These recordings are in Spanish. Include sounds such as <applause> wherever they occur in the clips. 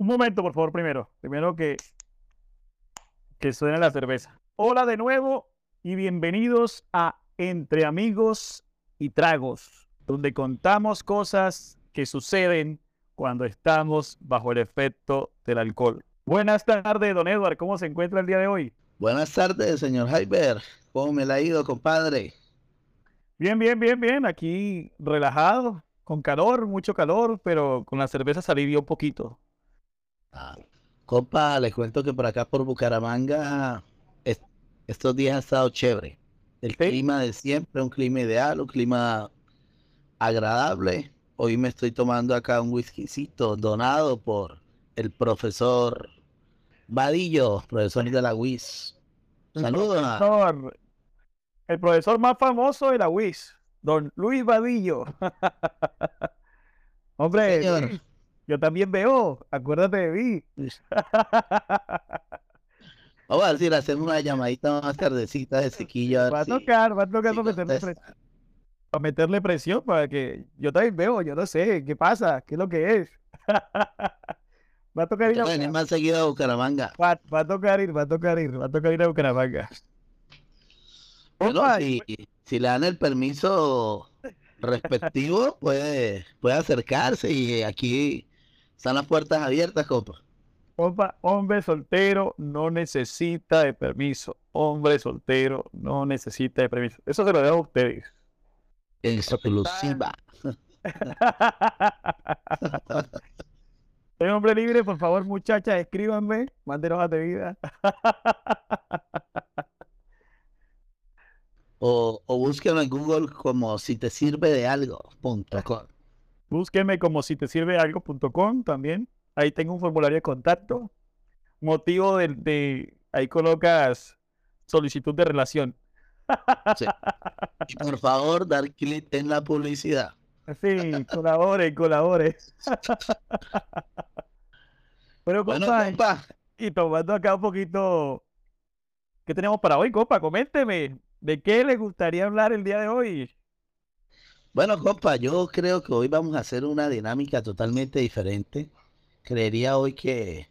Un momento, por favor, primero. Primero que, que suene la cerveza. Hola de nuevo y bienvenidos a Entre Amigos y Tragos, donde contamos cosas que suceden cuando estamos bajo el efecto del alcohol. Buenas tardes, don Edward. ¿Cómo se encuentra el día de hoy? Buenas tardes, señor Hyper. ¿Cómo me la ha ido, compadre? Bien, bien, bien, bien. Aquí relajado, con calor, mucho calor, pero con la cerveza se alivió un poquito. Ah, compa, les cuento que por acá por Bucaramanga estos días ha estado chévere. El clima de siempre, un clima ideal, un clima agradable. Hoy me estoy tomando acá un whiskycito donado por el profesor Vadillo, profesor de la WIS. Saludos. El profesor más famoso de la WIS, don Luis Vadillo. <laughs> Hombre, yo también veo, acuérdate de mí. <laughs> Vamos a decir, hacer una llamadita más tardecita de sequillo. Va a tocar, va a tocar para, meterle presión, para meterle presión, para que yo también veo, yo no sé, ¿qué pasa? ¿Qué es lo que es? <laughs> va a tocar ir a venir más seguido a Bucaramanga. Va, va, a tocar ir, va a tocar ir, va a tocar ir a Bucaramanga. Bueno, si, si le dan el permiso respectivo, puede, puede acercarse y aquí están las puertas abiertas, compa. Compa, hombre soltero no necesita de permiso. Hombre soltero no necesita de permiso. Eso se lo dejo a ustedes. Exclusiva. <laughs> Soy hombre libre, por favor, muchachas, escríbanme, mándenos a de vida. <laughs> o, o búsquenlo en Google como si te sirve de algo.com. Búsqueme como si te sirve algo.com también. Ahí tengo un formulario de contacto. Motivo de, ahí colocas solicitud de relación. Y por <laughs> favor, dar clic en la publicidad. Sí, colabore, colabore. <laughs> Pero compa, y tomando acá un poquito, ¿qué tenemos para hoy, compa? Coménteme, ¿de qué le gustaría hablar el día de hoy? Bueno, compa, yo creo que hoy vamos a hacer una dinámica totalmente diferente. Creería hoy que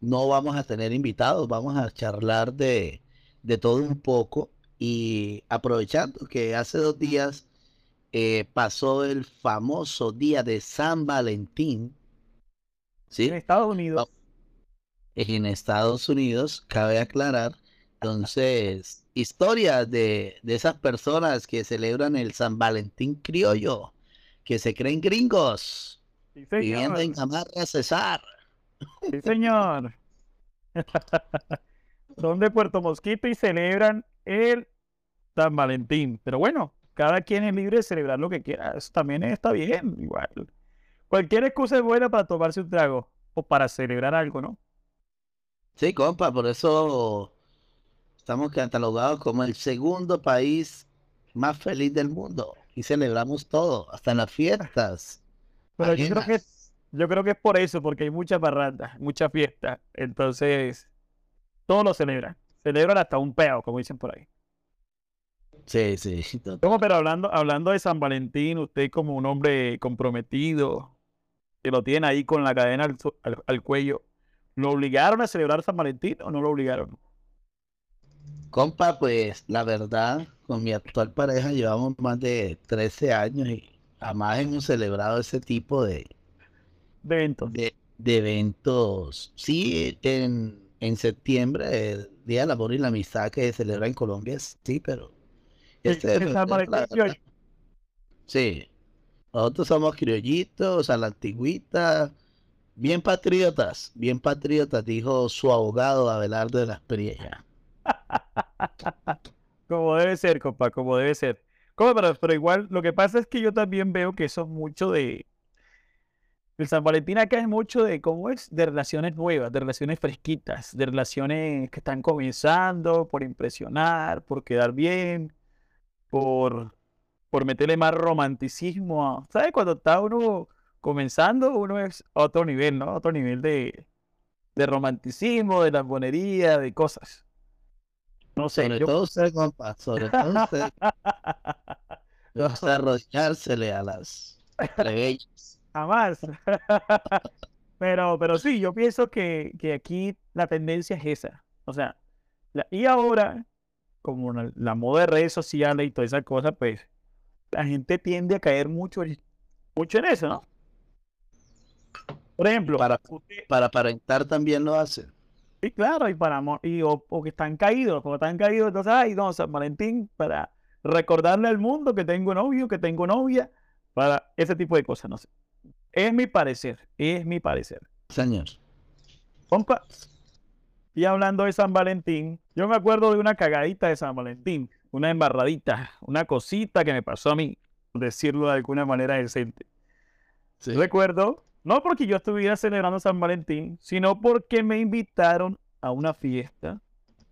no vamos a tener invitados, vamos a charlar de, todo un poco y aprovechando que hace dos días eh, pasó el famoso día de San Valentín. ¿sí? En Estados Unidos. En Estados Unidos, cabe aclarar. Entonces, <laughs> historias de, esas personas que celebran el San Valentín criollo, que se creen gringos, viviendo en Camarra Cesar. Sí, señor. <laughs> Son de Puerto Mosquito y celebran el San Valentín. Pero bueno, cada quien es libre de celebrar lo que quiera. Eso también está bien, igual. Cualquier excusa es buena para tomarse un trago o para celebrar algo, ¿no? Sí, compa, por eso Estamos catalogados como el segundo país más feliz del mundo y celebramos todo, hasta en las fiestas. Pero yo creo, que es, yo creo que es por eso, porque hay muchas barrandas, muchas fiestas. Entonces, todos lo celebran. Celebran hasta un peo, como dicen por ahí. Sí, sí. <laughs> ¿Cómo? Pero hablando, hablando de San Valentín, usted como un hombre comprometido, que lo tiene ahí con la cadena al cuello, ¿lo obligaron a celebrar San Valentín o no lo obligaron? Compa, pues la verdad, con mi actual pareja llevamos más de 13 años y jamás hemos celebrado ese tipo de, de eventos. De, eventos. Sí, en, en septiembre, el Día del Amor y la Amistad que se celebra en Colombia, sí, pero... Este, sí, nosotros somos criollitos, a la antigüita, bien patriotas, bien patriotas, dijo su abogado Abelardo de la Espriella. Como debe ser, compa, como debe ser. Pero, igual, lo que pasa es que yo también veo que eso es mucho de. El San Valentín acá es mucho de, ¿cómo es? De relaciones nuevas, de relaciones fresquitas, de relaciones que están comenzando, por impresionar, por quedar bien, por, por meterle más romanticismo. ¿Sabes? Cuando está uno comenzando, uno es otro nivel, ¿no? Otro nivel de, de romanticismo, de lambonería, de cosas. No sé. Sobre todo usted, compa. Sobre todo usted. <laughs> arrodillársele a las plebeyas. <laughs> Jamás. <laughs> Pero, pero sí, yo pienso que, que aquí la tendencia es esa. O sea, la- y ahora, como la, la moda de redes sociales y todas esas cosas, pues la gente tiende a caer mucho, en- mucho en eso, ¿no? Por ejemplo, Para, usted- para aparentar también lo hacen. Sí, claro, y para y o, o que están caídos, como están caídos, entonces, ay, no, San Valentín, para recordarle al mundo que tengo novio, que tengo novia, para ese tipo de cosas, no sé. Es mi parecer, es mi parecer. Señor. Compa, y hablando de San Valentín, yo me acuerdo de una cagadita de San Valentín, una embarradita, una cosita que me pasó a mí, por decirlo de alguna manera decente. Sí. Recuerdo, no porque yo estuviera celebrando San Valentín, sino porque me invitaron a una fiesta,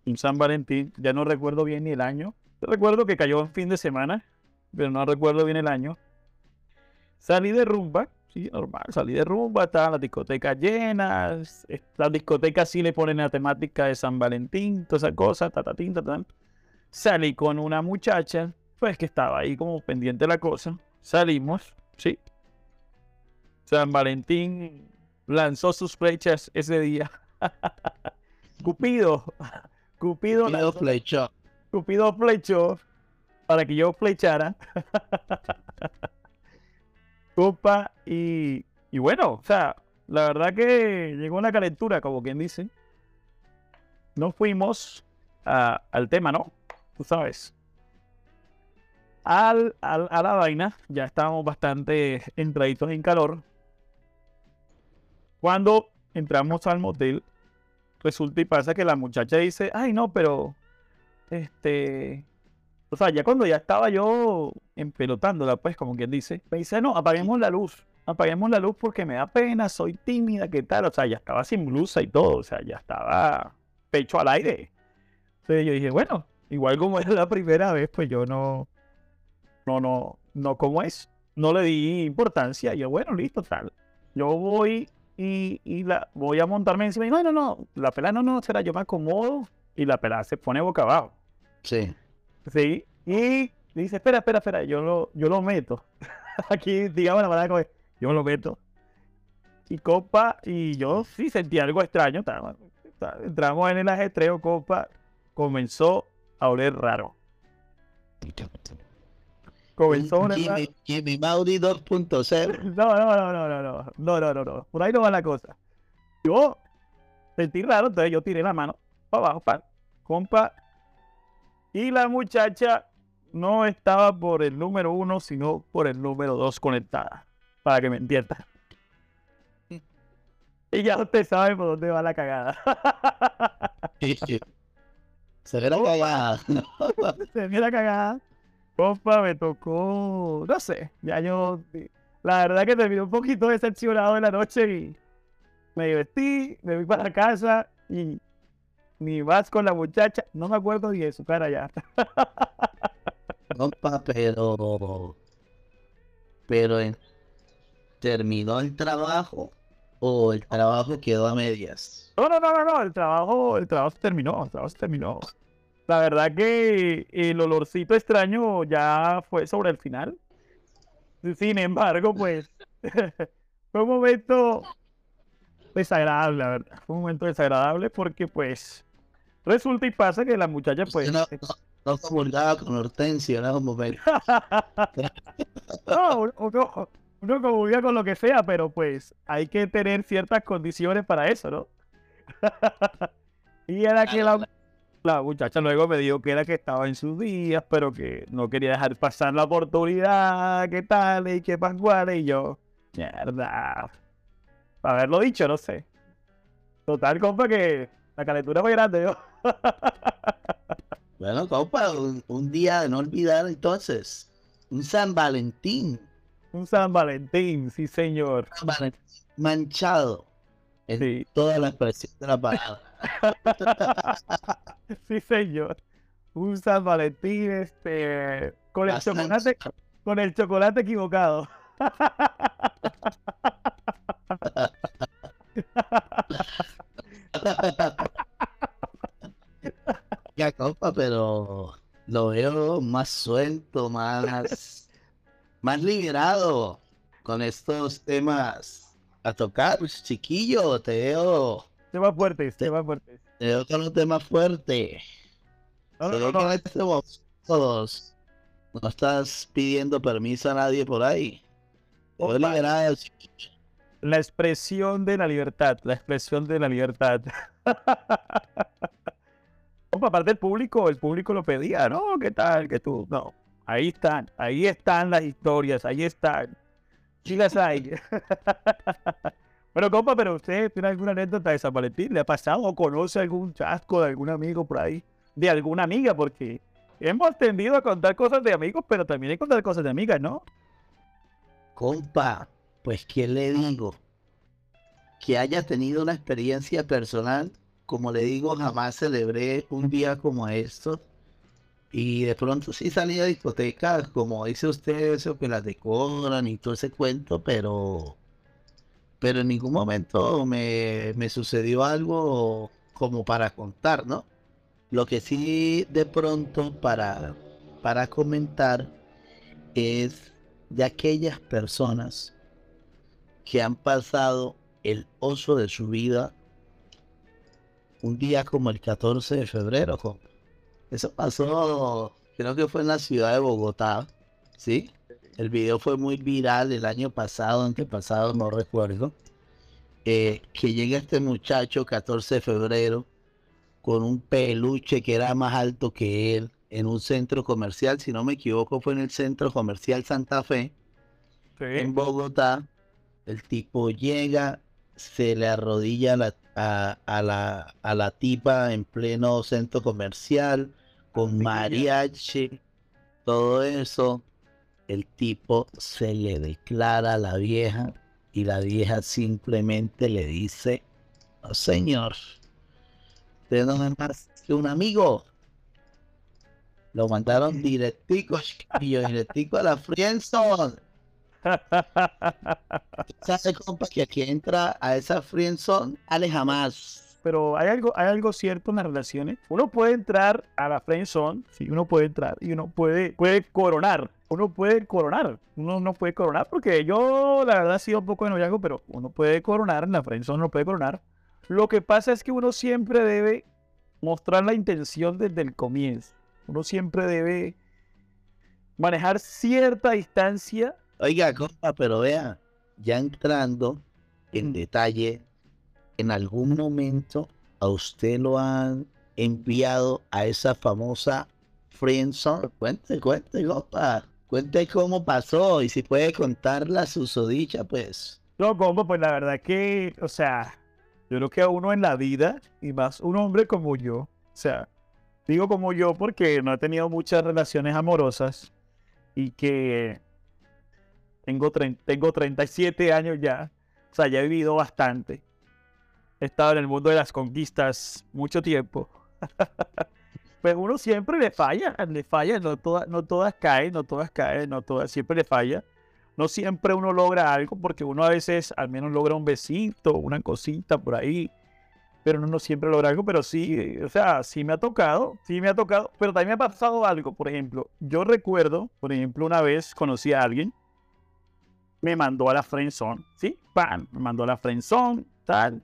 un San Valentín, ya no recuerdo bien ni el año. Recuerdo que cayó en fin de semana, pero no recuerdo bien el año. Salí de rumba, sí, normal, salí de rumba, estaban las discotecas llenas, las discotecas sí le ponen la temática de San Valentín, toda esa cosa, tatatín, tatán. Salí con una muchacha, pues que estaba ahí como pendiente de la cosa. Salimos, sí, San Valentín lanzó sus flechas ese día. <laughs> <laughs> Cupido, Cupido, Pido lanzó- flechó. Cupido flechó para que yo flechara. <laughs> Copa y, y bueno, o sea, la verdad que llegó una calentura, como quien dice. Nos fuimos a- al tema, ¿no? Tú sabes. Al, al- a la vaina, ya estábamos bastante entraditos en calor. Cuando entramos al motel, resulta y pasa que la muchacha dice, ay no, pero este, o sea, ya cuando ya estaba yo empelotándola, pues como quien dice, me dice, no, apaguemos la luz, apaguemos la luz porque me da pena, soy tímida, ¿qué tal? O sea, ya estaba sin blusa y todo, o sea, ya estaba pecho al aire. Entonces yo dije, bueno, igual como era la primera vez, pues yo no, no, no, no, como es? No le di importancia, yo, bueno, listo, tal. Yo voy y, y la voy a montarme encima y no, no, no, la pelada no, no, será, yo me acomodo y la pelada se pone boca abajo. Sí. Sí, y dice, espera, espera, espera, yo lo, yo lo meto. <laughs> Aquí, digamos la palabra como es, yo lo meto. Y copa, y yo sí sentí algo extraño. estaba- estaba- Entramos en el ajetreo, copa, comenzó a oler raro. Comenzó una. Jimmy, Jimmy Mauri 2.0. <laughs> No, no, no, no, no, no. No, no, no, no. Por ahí no va la cosa. Yo sentí raro, entonces yo tiré la mano para abajo, para, compa. Y la muchacha no estaba por el número uno, sino por el número dos conectada. Para que me entiendas. <laughs> Y ya usted sabe por dónde va la cagada. Se ve la cagada. Se ve la cagada. Compa, me tocó, no sé, ya yo, la verdad que terminé un poquito decepcionado de la noche y me vestí, me fui para casa y ni vas con la muchacha, no me acuerdo ni de su cara ya. Compa, pero. Pero terminó el trabajo o el trabajo quedó a medias. No, no, no, no, no, el trabajo, el trabajo se terminó, el trabajo se terminó. La verdad que el olorcito extraño ya fue sobre el final. Sin embargo, pues <laughs> fue un momento desagradable, la verdad. Fue un momento desagradable porque pues resulta y pasa que la muchacha pues... no, no, no comulgaba con Hortensio en esos momentos. <laughs> no, uno, uno comulga con lo que sea, pero pues hay que tener ciertas condiciones para eso, ¿no? <laughs> y era que la, la muchacha luego me dijo que era que estaba en sus días, pero que no quería dejar pasar la oportunidad, qué tal, y qué pascuales, y yo, mierda. Haberlo dicho, no sé. Total, compa, que la calentura fue grande, yo. <laughs> Bueno, compa, un, un día de no olvidar entonces. Un San Valentín. Un San Valentín, sí, señor. San Valentín manchado. En Sí. toda la expresión de la palabra. Sí, señor. Un San Valentín, este, con el Bastante. chocolate, con el chocolate equivocado. Ya, compa, pero lo veo más suelto, más, más liberado con estos temas a tocar, chiquillo, te veo. Temas fuertes, temas fuertes. Te veo con un tema fuerte. No, no, no, no. con este todos. No estás pidiendo permiso a nadie por ahí. Opa. La expresión de la libertad, la expresión de la libertad. <laughs> Opa, aparte el público, el público lo pedía, ¿no? ¿Qué tal? Que tú, no. Ahí están, ahí están las historias, ahí están. Sí las hay. <laughs> bueno, compa, pero usted tiene alguna anécdota de San Valentín, ¿le ha pasado o conoce algún chasco de algún amigo por ahí? De alguna amiga, porque hemos tendido a contar cosas de amigos, pero también hay que contar cosas de amigas, ¿no? Compa, pues ¿qué le digo? Que haya tenido una experiencia personal, como le digo, jamás celebré un día como estos. Y de pronto sí salí a discotecas, como dice usted, eso que las decoran y todo ese cuento, pero, pero en ningún momento me, me sucedió algo como para contar, ¿no? Lo que sí de pronto para, para comentar es de aquellas personas que han pasado el oso de su vida un día como el 14 de febrero. Eso pasó, creo que fue en la ciudad de Bogotá, ¿sí? El video fue muy viral el año pasado, antepasado, no recuerdo. eh, que llega este muchacho 14 de febrero con un peluche que era más alto que él en un centro comercial, si no me equivoco, fue en el centro comercial Santa Fe en Bogotá, el tipo llega, se le arrodilla a la, a, a la, a la tipa en pleno centro comercial, con mariachi, todo eso. El tipo se le declara a la vieja y la vieja simplemente le dice, no señor, usted no es más que un amigo. Lo mandaron directico, <laughs> directico a la friendzone. <laughs> ¿Sabe, compa, que aquí entra a esa friendzone? Ale jamás. pero hay algo, hay algo cierto en las relaciones. Uno puede entrar a la friendzone, sí, uno puede entrar y uno puede, puede coronar. Uno puede coronar, uno no puede coronar porque yo la verdad he sido un poco de noviazgo, pero uno puede coronar en la friendzone, uno puede coronar. Lo que pasa es que uno siempre debe mostrar la intención desde el comienzo. Uno siempre debe manejar cierta distancia. Oiga, compa, pero vea, ya entrando en Mm. detalle, en algún momento a usted lo han enviado a esa famosa friendzone. Cuente, cuente, compa. Cuente cómo pasó y si puede contar la susodicha, pues. No, compa, pues la verdad que, o sea, yo creo que a uno en la vida, y más un hombre como yo, o sea, digo como yo porque no he tenido muchas relaciones amorosas y que tengo, tengo 37 años ya, o sea, ya he vivido bastante. He estado en el mundo de las conquistas mucho tiempo. <laughs> Pues uno siempre le falla, le falla, no todas, no todas caen, no todas caen, no todas, siempre le falla no siempre uno logra algo, porque uno a veces al menos logra un besito, una cosita por ahí, pero uno no siempre logra algo, pero sí, o sea, sí me ha tocado, sí me ha tocado, pero también me ha pasado algo, por ejemplo, yo recuerdo, por ejemplo, una vez conocí a alguien, me mandó a la friendzone, ¿sí? ¡Pam! Me mandó a la friendzone, tal.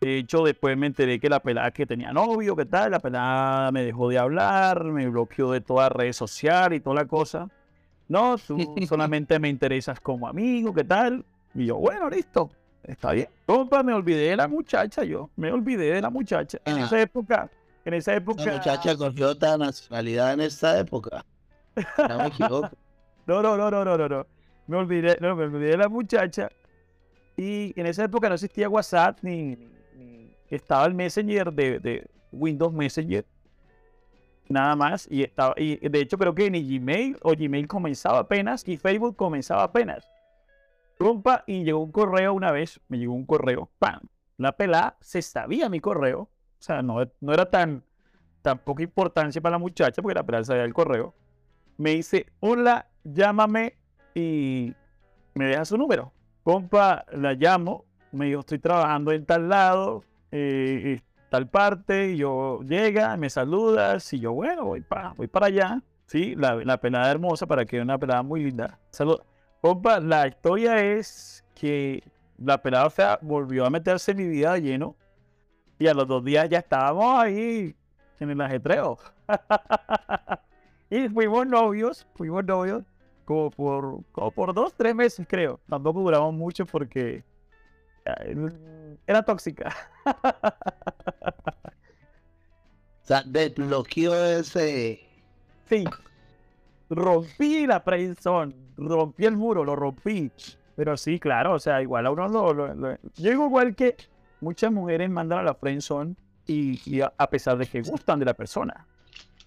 De hecho, después me enteré que la pelada que tenía novio, ¿qué tal? La pelada me dejó de hablar, me bloqueó de todas las redes sociales y toda la cosa. No, tú <laughs> solamente me interesas como amigo, ¿qué tal? Y yo, bueno, listo, está bien. Compa, me olvidé de la muchacha, yo, me olvidé de la muchacha. En Ah. esa época, en esa época... La muchacha cogió otra nacionalidad en esa época. <laughs> No me equivoco. No, no, no, no, no, no, no. Me olvidé, no, me olvidé de la muchacha. Y en esa época no existía WhatsApp ni- estaba el Messenger de, de Windows Messenger. Nada más. Y estaba, y de hecho creo que ni Gmail o Gmail comenzaba apenas y Facebook comenzaba apenas. Compa, y llegó un correo una vez, me llegó un correo, ¡pam! La pelada se sabía mi correo. O sea, no, no era tan, tan poca importancia para la muchacha porque la pelada sabía el correo me dice, hola, llámame y me deja su número. Compa, la llamo, me dijo, estoy trabajando en tal lado, eh, eh, tal parte, yo llega, me saludas, y yo, bueno, voy, pa, voy para allá. Sí, la, la pelada hermosa, para que una pelada muy linda. Salud. Compa, la historia es que la pelada, o sea, volvió a meterse en mi vida de lleno. Y a los dos días ya estábamos ahí en el ajetreo. <laughs> y fuimos novios, fuimos novios como por, como por dos, tres meses, creo. Tampoco duramos mucho porque eh, era tóxica. <laughs> o sea, desbloqueó ese. Sí. Rompí la friendzone, rompí el muro, lo rompí. Pero sí, claro, o sea, igual a uno lo, Yo digo igual que muchas mujeres mandan a la friendzone y, y a, pesar de que gustan de la persona.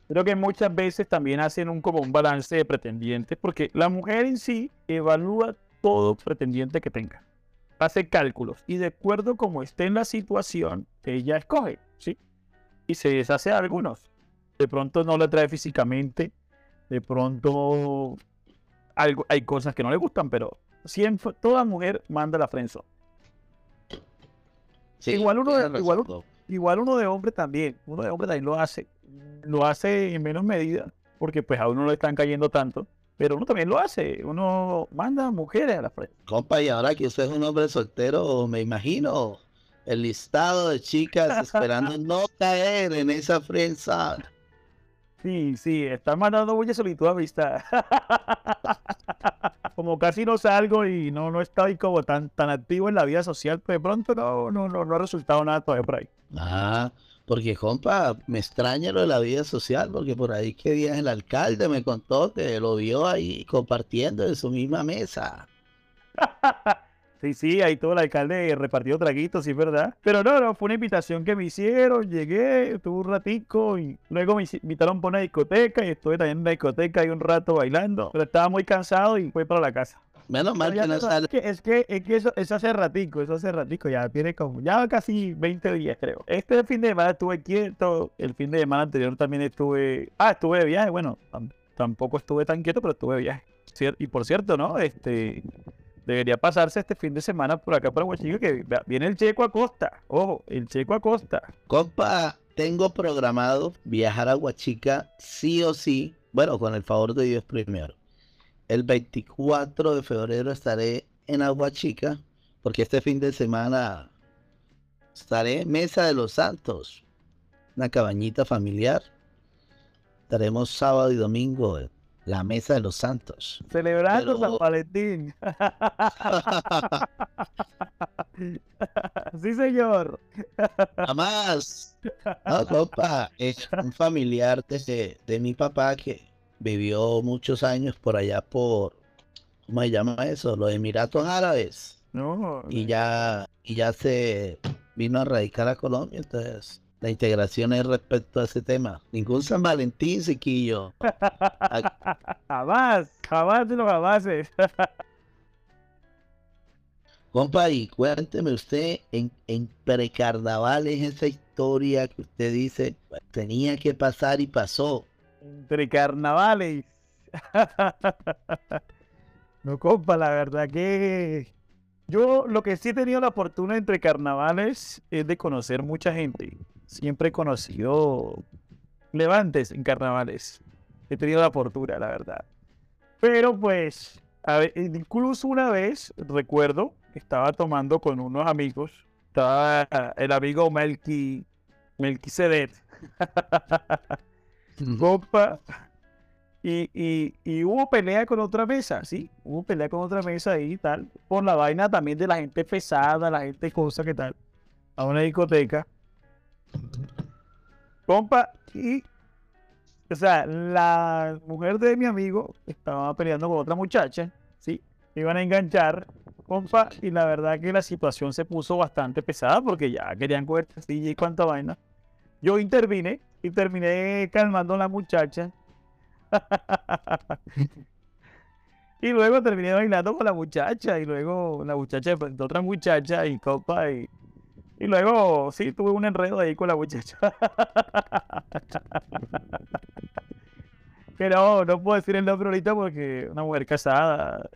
Creo que muchas veces también hacen un como un balance de pretendientes, porque la mujer en sí evalúa todo pretendiente que tenga. Hace cálculos y de acuerdo como esté en la situación, ella escoge, ¿sí? Y se deshace a algunos. De pronto no le trae físicamente, de pronto algo, hay cosas que no le gustan, pero siempre, toda mujer manda la frenzo. igual, uno de, igual, igual, uno de hombre también, uno de hombre también lo hace. Lo hace en menos medida, porque pues a uno no le están cayendo tanto, pero uno también lo hace, uno manda mujeres a la frente. Compa, y ahora que usted es un hombre soltero, me imagino el listado de chicas <laughs> esperando no caer en esa frenza. Sí, sí, está mandando mucha solitud a vista. <laughs> como casi no salgo y no, no estoy como tan, tan activo en la vida social, pues de pronto no, no, no, no ha resultado nada todavía por ahí. Ah, porque compa, me extraña lo de la vida social, porque por ahí que días el alcalde me contó que lo vio ahí compartiendo en su misma mesa. <laughs> Sí, sí, ahí todo el alcalde repartió traguitos, sí, ¿verdad? Pero no, no, fue una invitación que me hicieron, llegué, estuve un ratico y luego me invitaron para una discoteca y estuve también en la discoteca ahí un rato bailando, pero estaba muy cansado y fui para la casa. Menos mal que no sale. Es que, es que, eso, eso hace ratico, eso hace ratico, ya tiene como, ya casi 20 días creo. Este fin de semana estuve quieto, el fin de semana anterior también estuve, ah, estuve de viaje, bueno, tampoco estuve tan quieto, pero estuve de viaje. Y por cierto, ¿no? Este, debería pasarse este fin de semana por acá para Huachica, que viene el Checo Acosta. Ojo, el Checo Acosta. Compa, tengo programado viajar a Huachica sí o sí. Bueno, con el favor de Dios primero. El 24 de febrero estaré en Aguachica, porque este fin de semana estaré en Mesa de los Santos, una cabañita familiar. Estaremos sábado y domingo la mesa de los santos. Celebrando San Valentín. <laughs> sí, señor. Jamás. <laughs> No, compa, es un familiar de, de mi papá que vivió muchos años por allá por, ¿cómo se llama eso? Los Emiratos Árabes. No. Y ya, y ya se vino a radicar a Colombia, entonces la integración es respecto a ese tema. Ningún San Valentín, Siquillo. <laughs> jamás, jamás de los jamases. <laughs> Compa, y cuénteme usted en, en precarnavales esa historia que usted dice tenía que pasar y pasó. Entre carnavales. <laughs> no, compa, la verdad que yo lo que sí he tenido la fortuna entre carnavales es de conocer mucha gente siempre he conocido levantes en carnavales. He tenido la fortuna, la verdad. Pero pues, incluso una vez, recuerdo, estaba tomando con unos amigos. Estaba el amigo Melqui, Melquisedec. <laughs> Copa. Y, y, y, hubo pelea con otra mesa, ¿sí? Hubo pelea con otra mesa ahí y tal. Por la vaina también de la gente pesada, la gente cosa que tal. A una discoteca. Compa, y. O sea, la mujer de mi amigo estaba peleando con otra muchacha, ¿sí? Iban a enganchar, compa, y la verdad que la situación se puso bastante pesada porque ya querían coger y cuánta vaina. Yo intervine y terminé calmando a la muchacha. <laughs> y luego terminé bailando con la muchacha y luego la muchacha de otra muchacha y compa y y luego, sí, tuve un enredo ahí con la muchacha. que no, no puedo decir el nombre ahorita porque una mujer casada.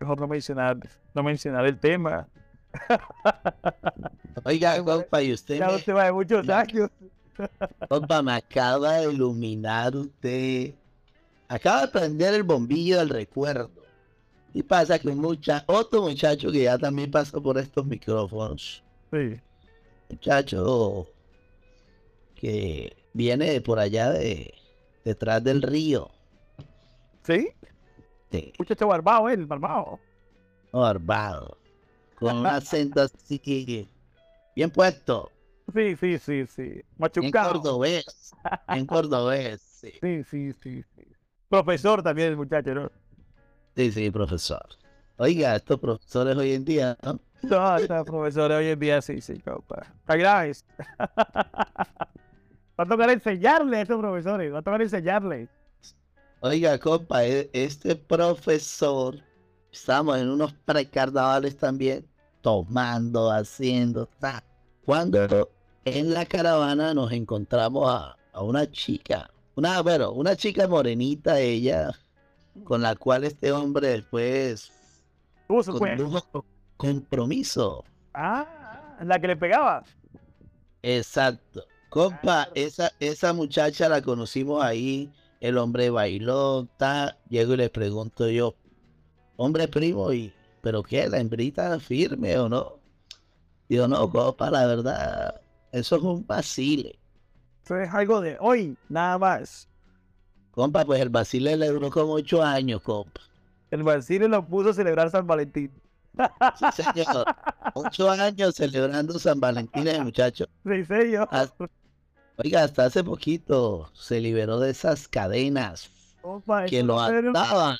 Mejor no mencionar, no mencionar el tema. Oiga, compa, y usted. Ya usted va de muchos años. Compa, me acaba de iluminar usted. Acaba de prender el bombillo del recuerdo. Y pasa que un mucha, otro muchacho que ya también pasó por estos micrófonos, Sí. muchacho que viene de por allá de detrás del río, ¿Sí? de Muchacho barbado, él, barbado. Barbado, con un acento así que bien puesto, Sí, sí, sí, sí. Machucado. cordobés, bien cordobés, sí. <laughs> Sí, sí, sí, sí. Profesor también el muchacho, ¿no? Sí, sí, profesor. Oiga, estos profesores hoy en día, ¿no? No, está profesor hoy en día sí, sí, compa. Está graves. <laughs> Va a tocar enseñarle a estos profesores, va a tocar enseñarle. Oiga, compa, e- este profesor, estamos en unos precarnavales también, tomando, haciendo, ta. Cuando en la caravana nos encontramos a, a una chica, una, bueno, una chica morenita ella, con la cual este hombre después Tuvo su compromiso. Ah, la que le pegaba. Exacto. Compa, esa, esa muchacha la conocimos ahí, el hombre bailó, ta, llego y le pregunto yo, hombre primo, y ¿pero qué? ¿La hembrita firme o no? Digo, no, compa, la verdad, eso es un vacile. Eso es algo de hoy, nada más. Compa, pues el vacile le duró como ocho años, compa. El Basile lo puso a celebrar San Valentín. Sí, señor. <laughs> Ocho años celebrando San Valentín, el muchacho. Sí, señor. Ah, Oiga, hasta hace poquito se liberó de esas cadenas que lo ataban.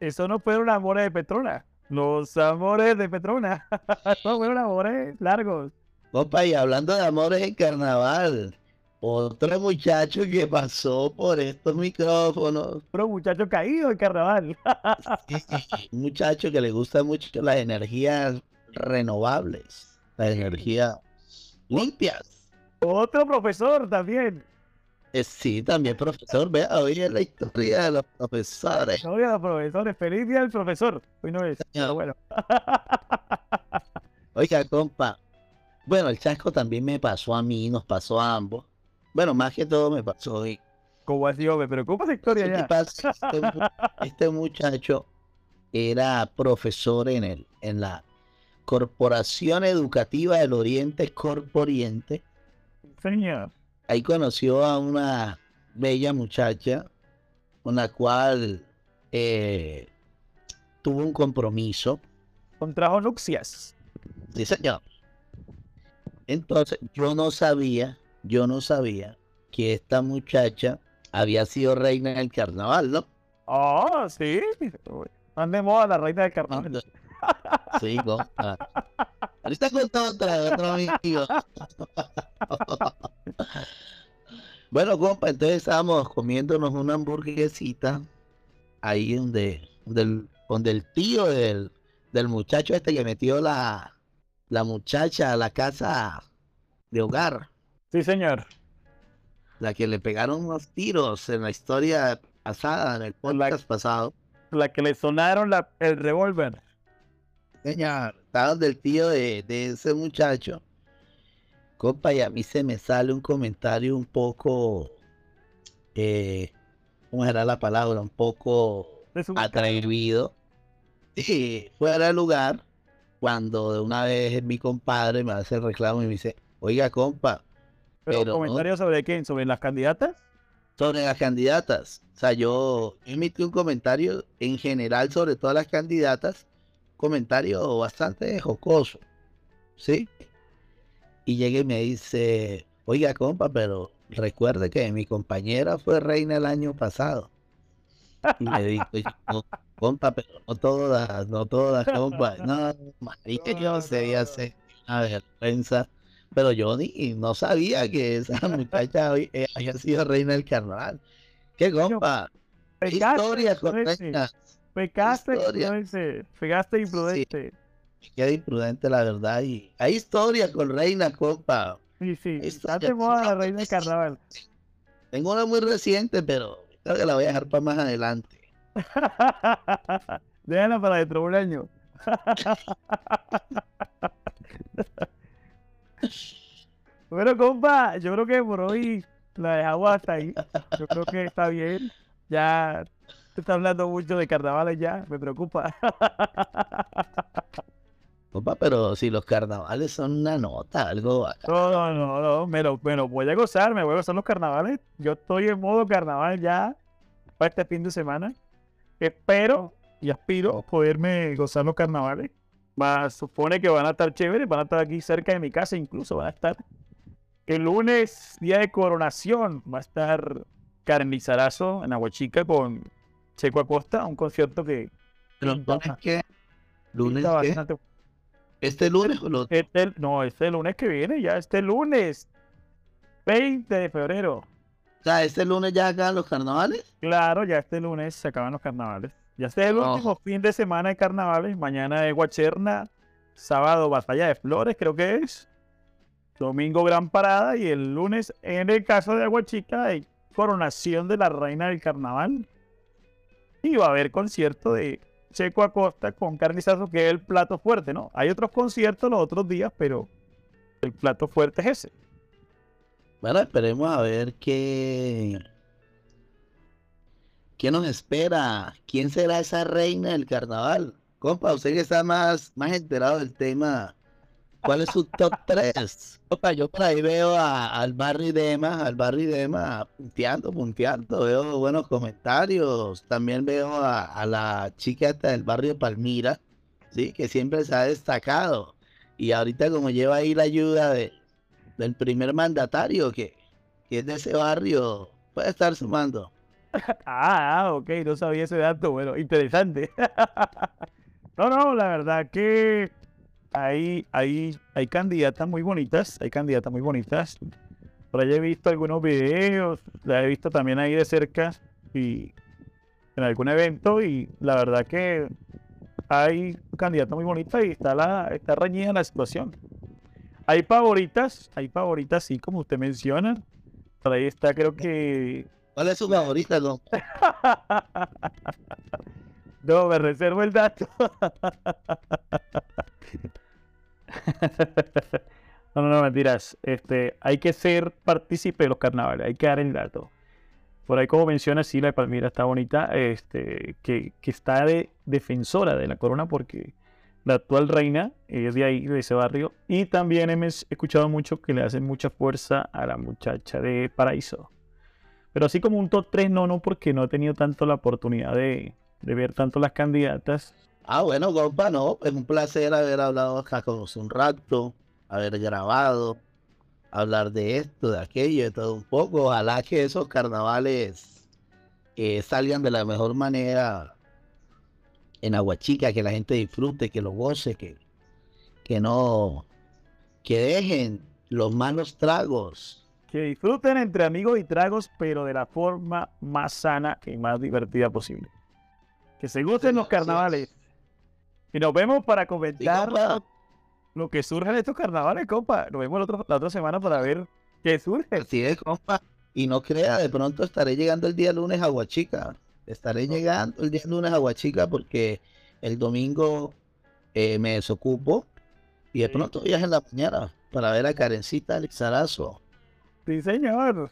Eso no fueron amores de Petrona. Los amores de Petrona. <laughs> no fueron amores largos. Compa, y hablando de amores en carnaval, otro muchacho que pasó por estos micrófonos, Pero muchacho caído en carnaval. <laughs> un muchacho que le gusta mucho las energías renovables, las energías limpias. Otro profesor también. Eh, sí, también profesor, vea, hoy es la historia de los profesores. No los profesores. Feliz día del profesor. Hoy no es. Pero bueno. <laughs> Oiga, compa, bueno, el chasco también me pasó a mí, nos pasó a ambos. Bueno, más que todo me pasó hoy. Como así, me preocupa esa historia ¿Qué ya. pasa? Este, <laughs> este muchacho era profesor en el, en la Corporación Educativa del Oriente, Corporiente. Señor. Ahí conoció a una bella muchacha con la cual eh, tuvo un compromiso. Contrajo nupcias. Sí, señor. Entonces, yo no sabía, yo no sabía que esta muchacha había sido reina del carnaval, ¿no? Oh, sí. Están de moda la reina del carnaval. Sí, compa. Ahorita contó otra otro amigo. <laughs> <laughs> Bueno, compa, entonces estábamos comiéndonos una hamburguesita ahí donde, donde, el, donde el tío del, del muchacho este que metió la, la muchacha a la casa de hogar, Sí, señor. la que le pegaron unos tiros en la historia pasada, en el podcast pasado. La que le sonaron la, el revólver. Señor, está donde el tío de, de ese muchacho. Compa, y a mí se me sale un comentario un poco, eh, ¿cómo era la palabra? Un poco atrevido. <laughs> Y fuera de lugar, cuando de una vez mi compadre me hace el reclamo y me dice, oiga, compa, Pero, pero no- ¿comentario sobre quién? ¿Sobre las candidatas? sobre las candidatas. O sea, yo emití un comentario en general sobre todas las candidatas, comentario bastante jocoso, ¿sí? Y llega y me dice, oiga, compa, pero recuerde que mi compañera fue reina el año pasado. Y le digo, yo, "No, compa, pero no todas, no todas, compa. <laughs> No, marica, yo sé, una vergüenza. Pero yo ni no sabía que esa <laughs> muchacha eh, había sido reina del carnaval. ¿Qué compa? ¿Qué Pecaste, historia con imprudente. reina? Pecaste, Historia. imprudente. Pegaste queda imprudente la verdad. Y hay historia con reina, compa. Sí, sí. Está de moda la reina del carnaval. Tengo una muy reciente, pero creo que la voy a dejar para más adelante. <laughs> Déjala para dentro de un año. <laughs> bueno, compa, yo creo que por hoy la dejamos hasta ahí. Yo creo que está bien. Ya Usted está hablando mucho de carnavales ya, me preocupa. <laughs> Compa, pero si los carnavales son una nota, algo bacán. No, no, no, no, me lo, me lo voy a gozar, me voy a gozar los carnavales. Yo estoy en modo carnaval ya para este fin de semana. Espero y aspiro poderme gozar los carnavales. Va, supone que van a estar chéveres, van a estar aquí cerca de mi casa, incluso van a estar. El lunes, día de coronación, va a estar Carnizarazo en Aguachica con Checo Acosta, un concierto que Pero ¿lunes qué? ¿Lunes pinta qué? bastante ¿Este lunes o lo Este, no, este lunes que viene, ya este lunes, 20 de febrero. O sea, este lunes ya acaban los carnavales? Claro, ya este lunes se acaban los carnavales. Ya este es el Oh. último fin de semana de carnavales. Mañana es Guacherna, sábado Batalla de Flores, creo que es. Domingo Gran Parada y el lunes, en el caso de Aguachica, hay coronación de la reina del carnaval. Y va a haber concierto de Checo Acosta con carnizazo, que es el plato fuerte, ¿no? Hay otros conciertos los otros días, pero el plato fuerte es ese. Bueno, esperemos a ver qué. ¿Qué nos espera? ¿Quién será esa reina del carnaval? Compa, usted que está más, más enterado del tema, ¿cuál es su top 3? Compa, yo por ahí veo al Barry Dema, al Barry Dema punteando, punteando, veo buenos comentarios. También veo a, a la chica del barrio Palmira, ¿sí? Que siempre se ha destacado. Y ahorita como lleva ahí la ayuda de, del primer mandatario que, que es de ese barrio, puede estar sumando. <laughs> Ah, ah, ok, no sabía ese dato. Bueno, interesante. <laughs> No, no, la verdad que hay, hay, hay candidatas muy bonitas, hay candidatas muy bonitas. Por ahí he visto algunos videos, la he visto también ahí de cerca y en algún evento y la verdad que hay candidatas muy bonitas y está, la, está reñida la situación. Hay favoritas, hay favoritas, sí, como usted menciona. Por ahí está, creo que ¿Cuál es su favorita, don? <laughs> No, me reservo el dato. <laughs> <laughs> No, no, no, mentiras. Este, hay que ser partícipe de los carnavales, hay que dar el dato. Por ahí, como menciona, sí, la Palmira está bonita, este, que, que está de defensora de la corona porque la actual reina es de ahí, de ese barrio. Y también hemos escuchado mucho que le hacen mucha fuerza a la muchacha de Paraíso. Pero así como un top 3, no, no, porque no he tenido tanto la oportunidad de, de ver tanto las candidatas. Ah, bueno, compa, no, es un placer haber hablado acá con un rato, haber grabado, hablar de esto, de aquello, de todo un poco. Ojalá que esos carnavales eh, salgan de la mejor manera en Aguachica, que la gente disfrute, que lo goce, que, que no, que dejen los malos tragos. Que disfruten entre amigos y tragos, pero de la forma más sana y más divertida posible. Que se gusten los así es. Y nos vemos para comentar lo que surge de estos carnavales, compa. Nos vemos la otra, la otra semana para ver qué surge. Así es, compa. Y no crea, de pronto estaré llegando el día lunes a Huachica. Estaré llegando el día lunes a Huachica porque el domingo eh, me desocupo y de pronto viaje en la mañana para ver a Karencita Lizarazo. Sí, señor.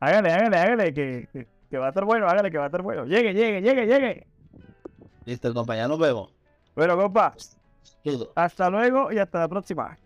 Hágale, hágale, hágale, que, que, que va a estar bueno, hágale, que va a estar bueno. Llegue, llegue, llegue, llegue. Listo, compañero, nos vemos. Bueno, compa, hasta luego y hasta la próxima.